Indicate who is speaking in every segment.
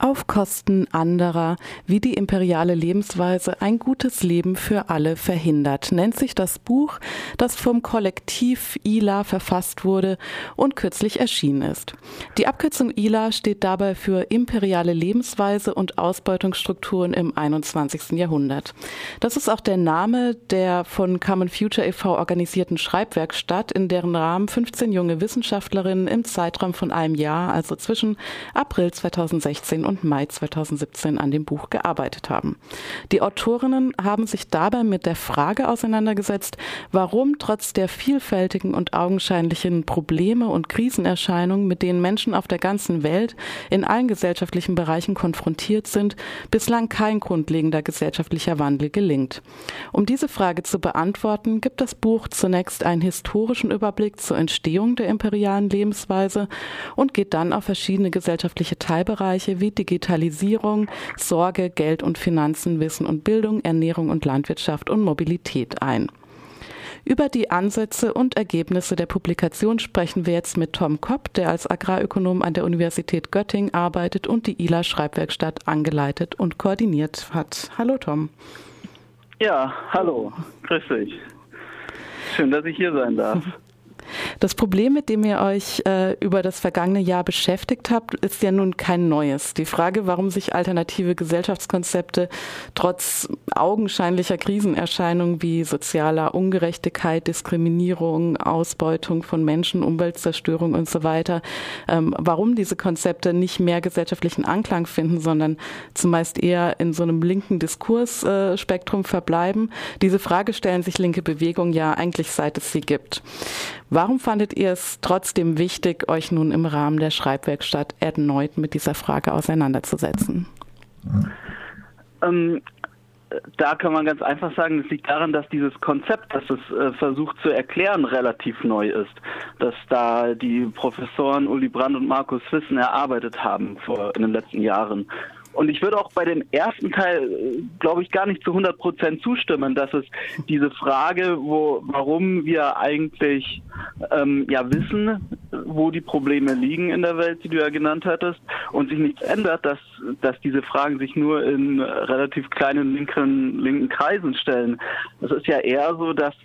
Speaker 1: Auf Kosten anderer, wie die imperiale Lebensweise ein gutes Leben für alle verhindert, nennt sich das Buch, das vom Kollektiv ILA verfasst wurde und kürzlich erschienen ist. Die Abkürzung ILA steht dabei für imperiale Lebensweise und Ausbeutungsstrukturen im 21. Jahrhundert. Das ist auch der Name der von Common Future e.V. organisierten Schreibwerkstatt, in deren Rahmen 15 junge Wissenschaftlerinnen im Zeitraum von einem Jahr, also zwischen April 2016 und Mai 2017 an dem Buch gearbeitet haben. Die Autorinnen haben sich dabei mit der Frage auseinandergesetzt, warum trotz der vielfältigen und augenscheinlichen Probleme und Krisenerscheinungen, mit denen Menschen auf der ganzen Welt in allen gesellschaftlichen Bereichen konfrontiert sind, bislang kein grundlegender gesellschaftlicher Wandel gelingt. Um diese Frage zu beantworten, gibt das Buch zunächst einen historischen Überblick zur Entstehung der imperialen Lebensweise und geht dann auf verschiedene gesellschaftliche Teilbereiche wie Digitalisierung, Sorge, Geld und Finanzen, Wissen und Bildung, Ernährung und Landwirtschaft und Mobilität ein. Über die Ansätze und Ergebnisse der Publikation sprechen wir jetzt mit Tom Kopp, der als Agrarökonom an der Universität Göttingen arbeitet und die ILA Schreibwerkstatt angeleitet und koordiniert hat. Hallo Tom.
Speaker 2: Ja, hallo, grüß dich. Schön, dass ich hier sein darf.
Speaker 1: Das Problem, mit dem ihr euch äh, über das vergangene Jahr beschäftigt habt, ist ja nun kein neues. Die Frage, warum sich alternative Gesellschaftskonzepte trotz augenscheinlicher Krisenerscheinungen wie sozialer Ungerechtigkeit, Diskriminierung, Ausbeutung von Menschen, Umweltzerstörung und so weiter, ähm, warum diese Konzepte nicht mehr gesellschaftlichen Anklang finden, sondern zumeist eher in so einem linken Diskursspektrum äh, verbleiben. Diese Frage stellen sich linke Bewegungen ja eigentlich seit es sie gibt. Warum fandet ihr es trotzdem wichtig, euch nun im Rahmen der Schreibwerkstatt erneut mit dieser Frage auseinanderzusetzen?
Speaker 2: Ähm, da kann man ganz einfach sagen, es liegt daran, dass dieses Konzept, das es äh, versucht zu erklären, relativ neu ist. Dass da die Professoren Uli Brand und Markus Wissen erarbeitet haben vor, in den letzten Jahren. Und ich würde auch bei dem ersten Teil, glaube ich, gar nicht zu 100 Prozent zustimmen, dass es diese Frage, wo, warum wir eigentlich ähm, ja wissen, wo die Probleme liegen in der Welt, die du ja genannt hattest, und sich nichts ändert, dass, dass diese Fragen sich nur in relativ kleinen linken, linken Kreisen stellen. Es ist ja eher so, dass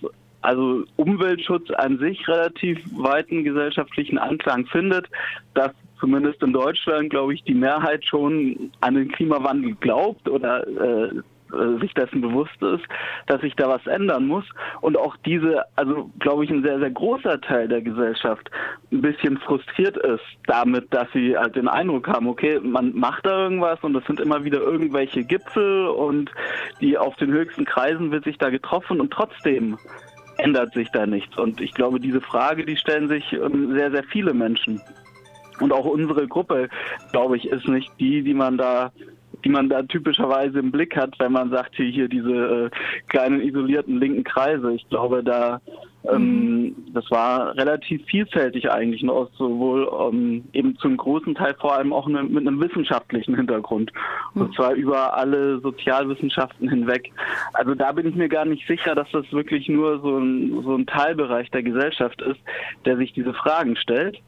Speaker 2: also Umweltschutz an sich relativ weiten gesellschaftlichen Anklang findet, dass zumindest in Deutschland, glaube ich, die Mehrheit schon an den Klimawandel glaubt oder äh, äh, sich dessen bewusst ist, dass sich da was ändern muss und auch diese, also glaube ich, ein sehr, sehr großer Teil der Gesellschaft ein bisschen frustriert ist damit, dass sie halt den Eindruck haben, okay, man macht da irgendwas und es sind immer wieder irgendwelche Gipfel und die auf den höchsten Kreisen wird sich da getroffen und trotzdem ändert sich da nichts. Und ich glaube, diese Frage, die stellen sich ähm, sehr, sehr viele Menschen. Und auch unsere Gruppe, glaube ich, ist nicht die, die man da die man da typischerweise im Blick hat, wenn man sagt, hier, hier diese äh, kleinen isolierten linken Kreise. Ich glaube, da ähm, mhm. das war relativ vielfältig eigentlich, und sowohl ähm, eben zum großen Teil vor allem auch ne, mit einem wissenschaftlichen Hintergrund. Und mhm. zwar über alle Sozialwissenschaften hinweg. Also da bin ich mir gar nicht sicher, dass das wirklich nur so ein, so ein Teilbereich der Gesellschaft ist, der sich diese Fragen stellt.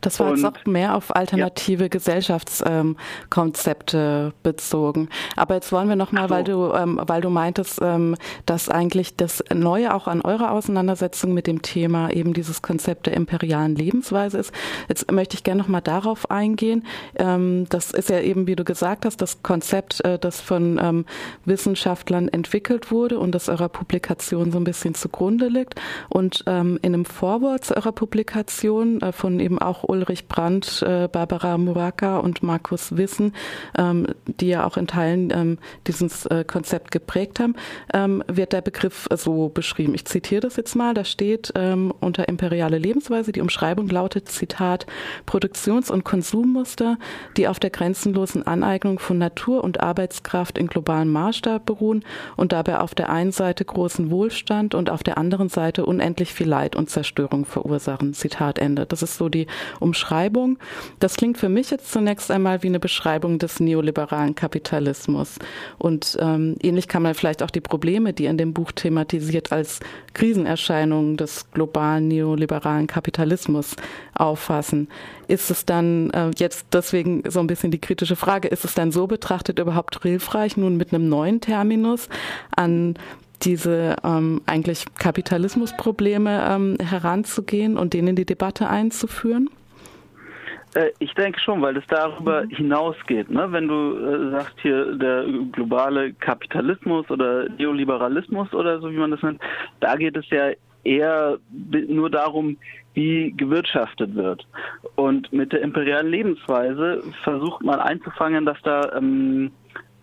Speaker 1: Das war und, jetzt auch mehr auf alternative ja. Gesellschaftskonzepte ähm, bezogen. Aber jetzt wollen wir nochmal, so. weil du, ähm, weil du meintest, ähm, dass eigentlich das Neue auch an eurer Auseinandersetzung mit dem Thema eben dieses Konzept der imperialen Lebensweise ist. Jetzt möchte ich gerne nochmal darauf eingehen. Ähm, das ist ja eben, wie du gesagt hast, das Konzept, äh, das von ähm, Wissenschaftlern entwickelt wurde und das eurer Publikation so ein bisschen zugrunde liegt. Und ähm, in einem Vorwort zu eurer Publikation äh, von eben auch Ulrich Brandt, äh, Barbara Muraka und Markus Wissen, ähm, die ja auch in Teilen ähm, dieses äh, Konzept geprägt haben, ähm, wird der Begriff so beschrieben. Ich zitiere das jetzt mal. Da steht ähm, unter imperiale Lebensweise, die Umschreibung lautet, Zitat, Produktions- und Konsummuster, die auf der grenzenlosen Aneignung von Natur und Arbeitskraft in globalem Maßstab beruhen und dabei auf der einen Seite großen Wohlstand und auf der anderen Seite unendlich viel Leid und Zerstörung verursachen. Zitat Ende. Das ist so die Umschreibung. Das klingt für mich jetzt zunächst einmal wie eine Beschreibung des neoliberalen Kapitalismus. Und ähm, ähnlich kann man vielleicht auch die Probleme, die in dem Buch thematisiert, als Krisenerscheinungen des globalen neoliberalen Kapitalismus auffassen. Ist es dann äh, jetzt deswegen so ein bisschen die kritische Frage, ist es dann so betrachtet überhaupt hilfreich, nun mit einem neuen Terminus an diese ähm, eigentlich Kapitalismusprobleme ähm, heranzugehen und denen die Debatte einzuführen?
Speaker 2: Äh, ich denke schon, weil es darüber mhm. hinausgeht. Ne? Wenn du äh, sagst hier der globale Kapitalismus oder Neoliberalismus oder so wie man das nennt, da geht es ja eher nur darum, wie gewirtschaftet wird. Und mit der imperialen Lebensweise versucht man einzufangen, dass da ähm,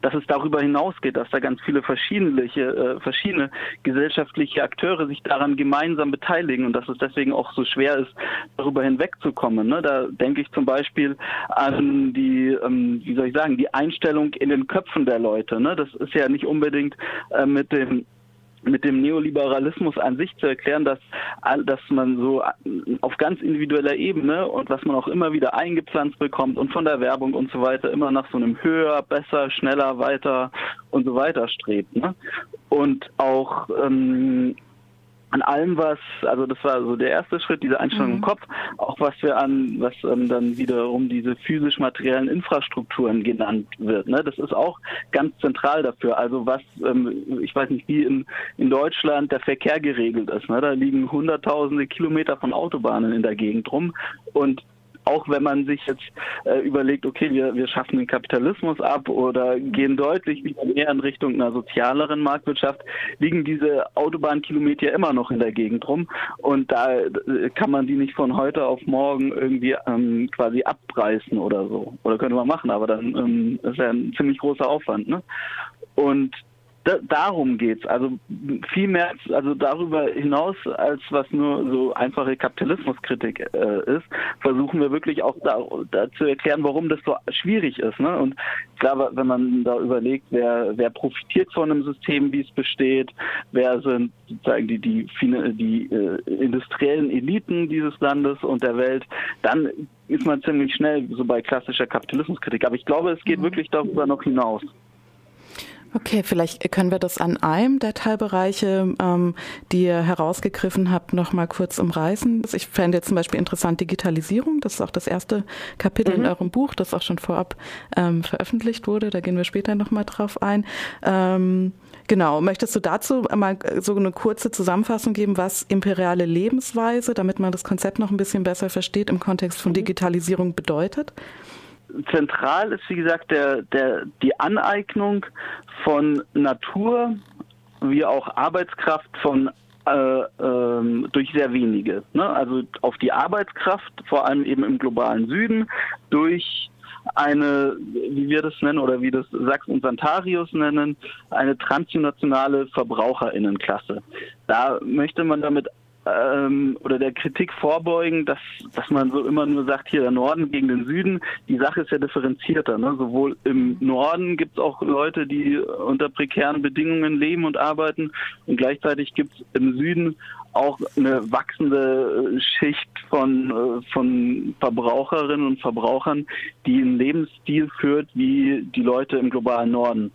Speaker 2: dass es darüber hinausgeht, dass da ganz viele verschiedene, äh, verschiedene gesellschaftliche Akteure sich daran gemeinsam beteiligen und dass es deswegen auch so schwer ist, darüber hinwegzukommen. Ne? Da denke ich zum Beispiel an die, ähm, wie soll ich sagen, die Einstellung in den Köpfen der Leute. Ne? Das ist ja nicht unbedingt äh, mit dem mit dem Neoliberalismus an sich zu erklären, dass, dass man so auf ganz individueller Ebene und was man auch immer wieder eingepflanzt bekommt und von der Werbung und so weiter immer nach so einem höher, besser, schneller, weiter und so weiter strebt. Ne? Und auch ähm, an allem, was, also das war so der erste Schritt, diese Einstellung mhm. im Kopf, auch was wir an, was ähm, dann wiederum diese physisch-materiellen Infrastrukturen genannt wird. Ne? Das ist auch ganz zentral dafür. Also was, ähm, ich weiß nicht, wie in, in Deutschland der Verkehr geregelt ist. Ne? Da liegen hunderttausende Kilometer von Autobahnen in der Gegend rum und auch wenn man sich jetzt äh, überlegt, okay, wir, wir schaffen den Kapitalismus ab oder gehen deutlich wieder mehr in Richtung einer sozialeren Marktwirtschaft, liegen diese Autobahnkilometer immer noch in der Gegend rum und da äh, kann man die nicht von heute auf morgen irgendwie ähm, quasi abreißen oder so. Oder könnte man machen, aber dann ähm, ist ja ein ziemlich großer Aufwand. Ne? Und da, darum geht's. Also viel mehr, also darüber hinaus, als was nur so einfache Kapitalismuskritik äh, ist, versuchen wir wirklich auch da, da, zu erklären, warum das so schwierig ist. Ne? Und ich glaube, wenn man da überlegt, wer, wer profitiert von einem System, wie es besteht, wer sind sozusagen die, die, die äh, industriellen Eliten dieses Landes und der Welt, dann ist man ziemlich schnell so bei klassischer Kapitalismuskritik. Aber ich glaube, es geht mhm. wirklich darüber noch hinaus.
Speaker 1: Okay, vielleicht können wir das an einem der Teilbereiche, ähm, die ihr herausgegriffen habt, noch mal kurz umreißen. Ich fände jetzt zum Beispiel interessant Digitalisierung. Das ist auch das erste Kapitel mhm. in eurem Buch, das auch schon vorab ähm, veröffentlicht wurde. Da gehen wir später noch mal drauf ein. Ähm, genau. Möchtest du dazu mal so eine kurze Zusammenfassung geben, was imperiale Lebensweise, damit man das Konzept noch ein bisschen besser versteht, im Kontext von mhm. Digitalisierung bedeutet?
Speaker 2: Zentral ist, wie gesagt, der, der, die Aneignung von Natur wie auch Arbeitskraft von äh, ähm, durch sehr wenige. Ne? Also auf die Arbeitskraft, vor allem eben im globalen Süden, durch eine, wie wir das nennen oder wie das Sachs und Santarius nennen, eine transnationale Verbraucherinnenklasse. Da möchte man damit ähm, oder der Kritik vorbeugen, dass, dass man so immer nur sagt, hier der Norden gegen den Süden. Die Sache ist ja differenzierter. Ne? Sowohl im Norden gibt es auch Leute, die unter prekären Bedingungen leben und arbeiten und gleichzeitig gibt es im Süden auch eine wachsende Schicht von, äh, von Verbraucherinnen und Verbrauchern, die einen Lebensstil führt wie die Leute im globalen Norden.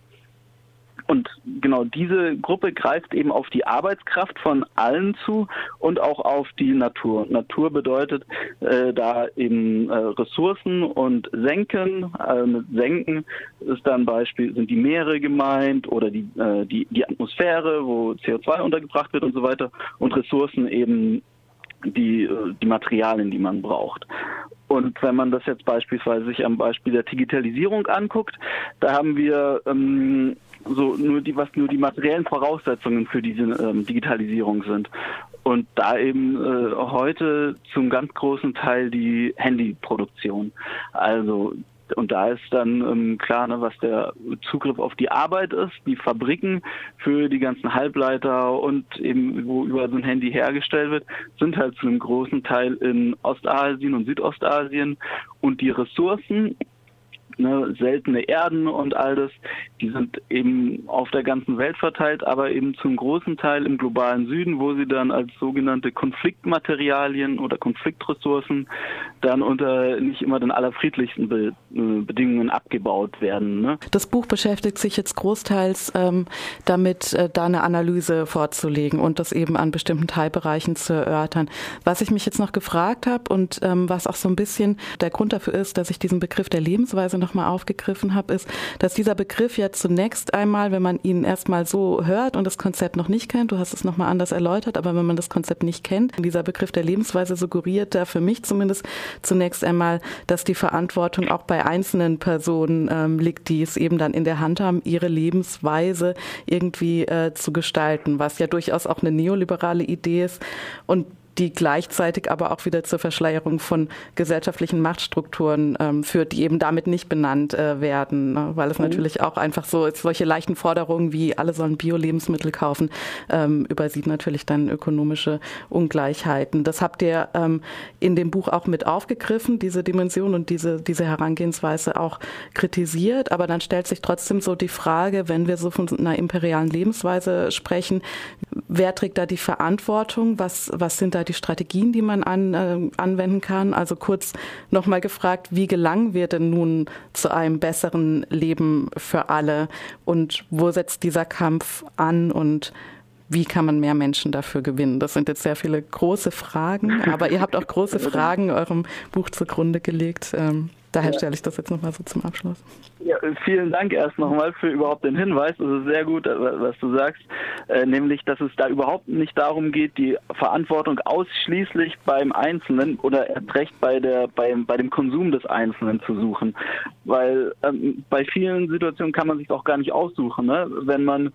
Speaker 2: Und genau diese Gruppe greift eben auf die Arbeitskraft von allen zu und auch auf die Natur. Natur bedeutet äh, da eben äh, Ressourcen und Senken. Äh, mit Senken ist dann Beispiel sind die Meere gemeint oder die, äh, die, die Atmosphäre, wo CO2 untergebracht wird und so weiter. Und Ressourcen eben die, äh, die Materialien, die man braucht. Und wenn man das jetzt beispielsweise sich am Beispiel der Digitalisierung anguckt, da haben wir ähm, so nur die, was nur die materiellen Voraussetzungen für diese ähm, Digitalisierung sind. Und da eben äh, heute zum ganz großen Teil die Handyproduktion. Also und da ist dann ähm, klar, ne, was der Zugriff auf die Arbeit ist, die Fabriken für die ganzen Halbleiter und eben wo überall so ein Handy hergestellt wird, sind halt zu einem großen Teil in Ostasien und Südostasien und die Ressourcen ne, seltene Erden und all das, Die sind eben auf der ganzen Welt verteilt, aber eben zum großen Teil im globalen Süden, wo sie dann als sogenannte Konfliktmaterialien oder Konfliktressourcen dann unter nicht immer den allerfriedlichsten Be äh, Bedingungen abgebaut werden. Ne?
Speaker 1: Das Buch beschäftigt sich jetzt großteils ähm, damit, äh, da eine Analyse vorzulegen und das eben an bestimmten Teilbereichen zu erörtern. Was ich mich jetzt noch gefragt habe und ähm, was auch so ein bisschen der Grund dafür ist, dass ich diesen Begriff der Lebensweise nochmal aufgegriffen habe, ist, dass dieser Begriff ja zunächst einmal, wenn man ihn erstmal so hört und das Konzept noch nicht kennt, du hast es nochmal anders erläutert, aber wenn man das Konzept nicht kennt, dieser Begriff der Lebensweise suggeriert da für mich zumindest zunächst einmal, dass die Verantwortung auch bei einzelnen Personen ähm, liegt, die es eben dann in der Hand haben, ihre Lebensweise irgendwie äh, zu gestalten, was ja durchaus auch eine neoliberale Idee ist. Und die gleichzeitig aber auch wieder zur Verschleierung von gesellschaftlichen Machtstrukturen ähm, führt, die eben damit nicht benannt äh, werden, ne? weil es mhm. natürlich auch einfach so solche leichten Forderungen wie alle sollen Bio-Lebensmittel kaufen, ähm, übersieht natürlich dann ökonomische Ungleichheiten. Das habt ihr ähm, in dem Buch auch mit aufgegriffen, diese Dimension und diese, diese Herangehensweise auch kritisiert, aber dann stellt sich trotzdem so die Frage, wenn wir so von einer imperialen Lebensweise sprechen, wer trägt da die Verantwortung? Was, was sind da die Strategien, die man an, äh, anwenden kann? Also kurz nochmal gefragt, wie gelangen wir denn nun zu einem besseren Leben für alle? Und wo setzt dieser Kampf an und wie kann man mehr Menschen dafür gewinnen? Das sind jetzt sehr viele große Fragen, aber ihr habt auch große Fragen eurem Buch zugrunde gelegt. Ähm, Daher ja. stelle ich das jetzt nochmal so zum Abschluss.
Speaker 2: Ja, vielen Dank erst nochmal für überhaupt den Hinweis. Es ist sehr gut, äh, was du sagst, äh, nämlich, dass es da überhaupt nicht darum geht, die Verantwortung ausschließlich beim Einzelnen oder erst recht bei, der, bei, bei dem Konsum des Einzelnen zu suchen. Weil ähm, bei vielen Situationen kann man sich auch gar nicht aussuchen. Ne? Wenn man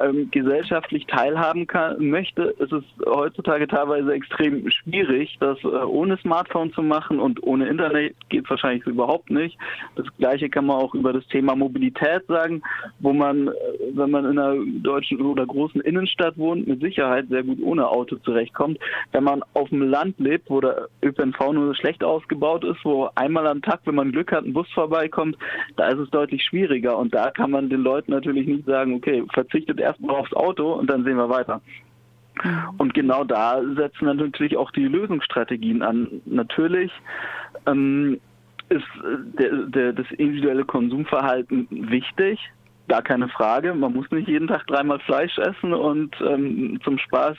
Speaker 2: ähm, gesellschaftlich teilhaben kann, möchte, ist es heutzutage teilweise extrem schwierig, das äh, ohne Smartphone zu machen und ohne Internet geht wahrscheinlich überhaupt nicht. Das gleiche kann man auch über das Thema Mobilität sagen, wo man, äh, wenn man in einer deutschen oder großen Innenstadt wohnt, mit Sicherheit sehr gut ohne Auto zurechtkommt. Wenn man auf dem Land lebt, wo der ÖPNV nur schlecht ausgebaut ist, wo einmal am Tag, wenn man Glück hat, ein Bus vorbeikommt, da ist es deutlich schwieriger und da kann man den Leuten natürlich nicht sagen, okay, verzichtet erstmal aufs Auto und dann sehen wir weiter. Mhm. Und genau da setzen dann natürlich auch die Lösungsstrategien an. Natürlich ähm, ist der, der, das individuelle Konsumverhalten wichtig, Gar keine Frage. Man muss nicht jeden Tag dreimal Fleisch essen und ähm, zum Spaß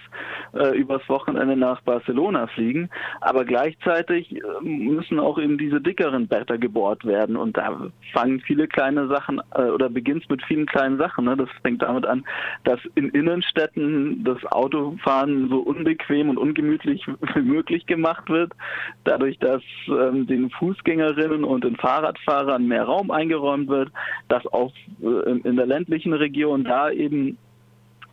Speaker 2: äh, übers Wochenende nach Barcelona fliegen. Aber gleichzeitig äh, müssen auch eben diese dickeren Bretter gebohrt werden. Und da fangen viele kleine Sachen äh, oder beginnt mit vielen kleinen Sachen. Ne? Das fängt damit an, dass in Innenstädten das Autofahren so unbequem und ungemütlich wie möglich gemacht wird. Dadurch, dass ähm, den Fußgängerinnen und den Fahrradfahrern mehr Raum eingeräumt wird, dass auf äh, in der ländlichen Region da eben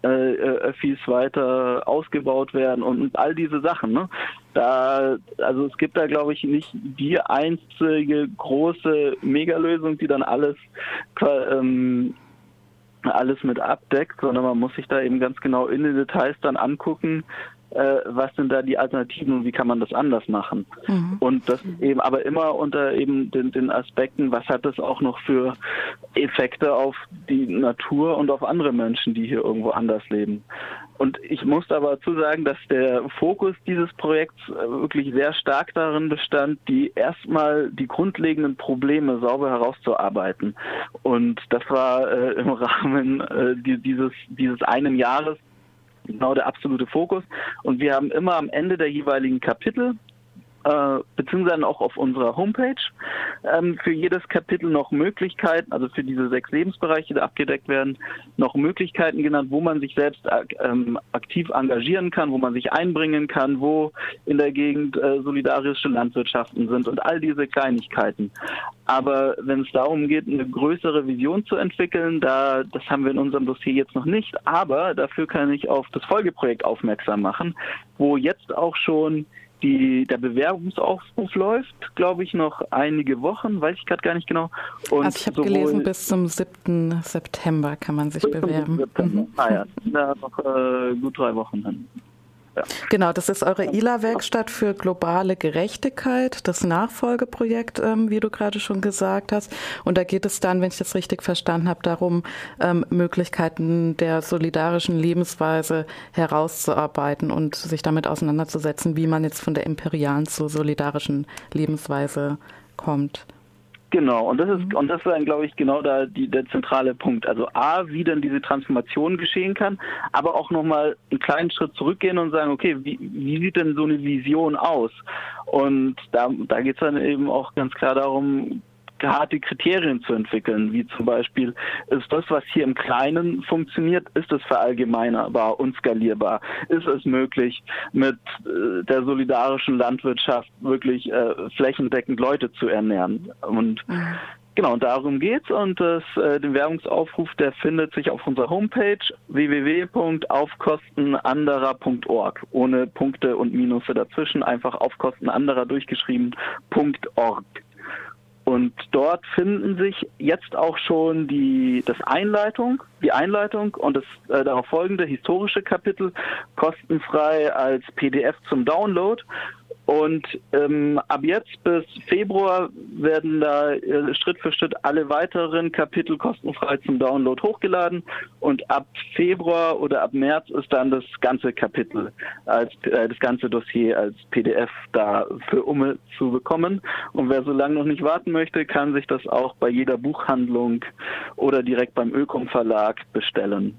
Speaker 2: äh, äh, Öffis weiter ausgebaut werden und, und all diese Sachen. Ne? Da, also es gibt da glaube ich nicht die einzige große Megalösung, die dann alles ähm, alles mit abdeckt, sondern man muss sich da eben ganz genau in den Details dann angucken, äh, was sind da die Alternativen und wie kann man das anders machen. Mhm. Und das eben aber immer unter eben den, den Aspekten, was hat das auch noch für Effekte auf die Natur und auf andere Menschen, die hier irgendwo anders leben. Und ich muss aber dazu sagen, dass der Fokus dieses Projekts äh, wirklich sehr stark darin bestand, die erstmal die grundlegenden Probleme sauber herauszuarbeiten. Und das war äh, im Rahmen äh, dieses, dieses einen Jahres genau der absolute Fokus. Und wir haben immer am Ende der jeweiligen Kapitel äh, beziehungsweise auch auf unserer Homepage ähm, für jedes Kapitel noch Möglichkeiten, also für diese sechs Lebensbereiche, die abgedeckt werden, noch Möglichkeiten genannt, wo man sich selbst ähm, aktiv engagieren kann, wo man sich einbringen kann, wo in der Gegend äh, solidarische Landwirtschaften sind und all diese Kleinigkeiten. Aber wenn es darum geht, eine größere Vision zu entwickeln, da das haben wir in unserem Dossier jetzt noch nicht, aber dafür kann ich auf das Folgeprojekt aufmerksam machen, wo jetzt auch schon die, der Bewerbungsaufruf läuft, glaube ich, noch einige Wochen, weiß ich gerade gar nicht genau.
Speaker 1: Und also ich habe gelesen, bis zum 7. September kann man sich bewerben.
Speaker 2: Mhm. Ah ja, da noch äh, gut drei Wochen dann.
Speaker 1: Genau, das ist eure ILA-Werkstatt für globale Gerechtigkeit, das Nachfolgeprojekt, ähm, wie du gerade schon gesagt hast. Und da geht es dann, wenn ich das richtig verstanden habe, darum, ähm, Möglichkeiten der solidarischen Lebensweise herauszuarbeiten und sich damit auseinanderzusetzen, wie man jetzt von der imperialen zur solidarischen Lebensweise kommt.
Speaker 2: Genau, und das ist mhm. und das ist dann, glaube ich, genau da die, der zentrale Punkt. Also A, wie dann diese Transformation geschehen kann, aber auch nochmal einen kleinen Schritt zurückgehen und sagen, okay, wie, wie sieht denn so eine Vision aus? Und da, da geht es dann eben auch ganz klar darum, harte Kriterien zu entwickeln, wie zum Beispiel, ist das, was hier im Kleinen funktioniert, ist es verallgemeinerbar und skalierbar? Ist es möglich, mit äh, der solidarischen Landwirtschaft wirklich äh, flächendeckend Leute zu ernähren? Und mhm. Genau, darum geht's und das, äh, den Werbungsaufruf, der findet sich auf unserer Homepage www.aufkostenanderer.org. Ohne Punkte und Minusse dazwischen, einfach aufkostenanderer durchgeschrieben.org. Und dort finden sich jetzt auch schon die das Einleitung, die Einleitung und das äh, darauf folgende historische Kapitel kostenfrei als PDF zum Download. Und ähm, ab jetzt bis Februar werden da äh, Schritt für Schritt alle weiteren Kapitel kostenfrei zum Download hochgeladen. Und ab Februar oder ab März ist dann das ganze Kapitel, als äh, das ganze Dossier als PDF da für Umme zu bekommen. Und wer so lange noch nicht warten möchte, kann sich das auch bei jeder Buchhandlung oder direkt beim Ökom Verlag bestellen.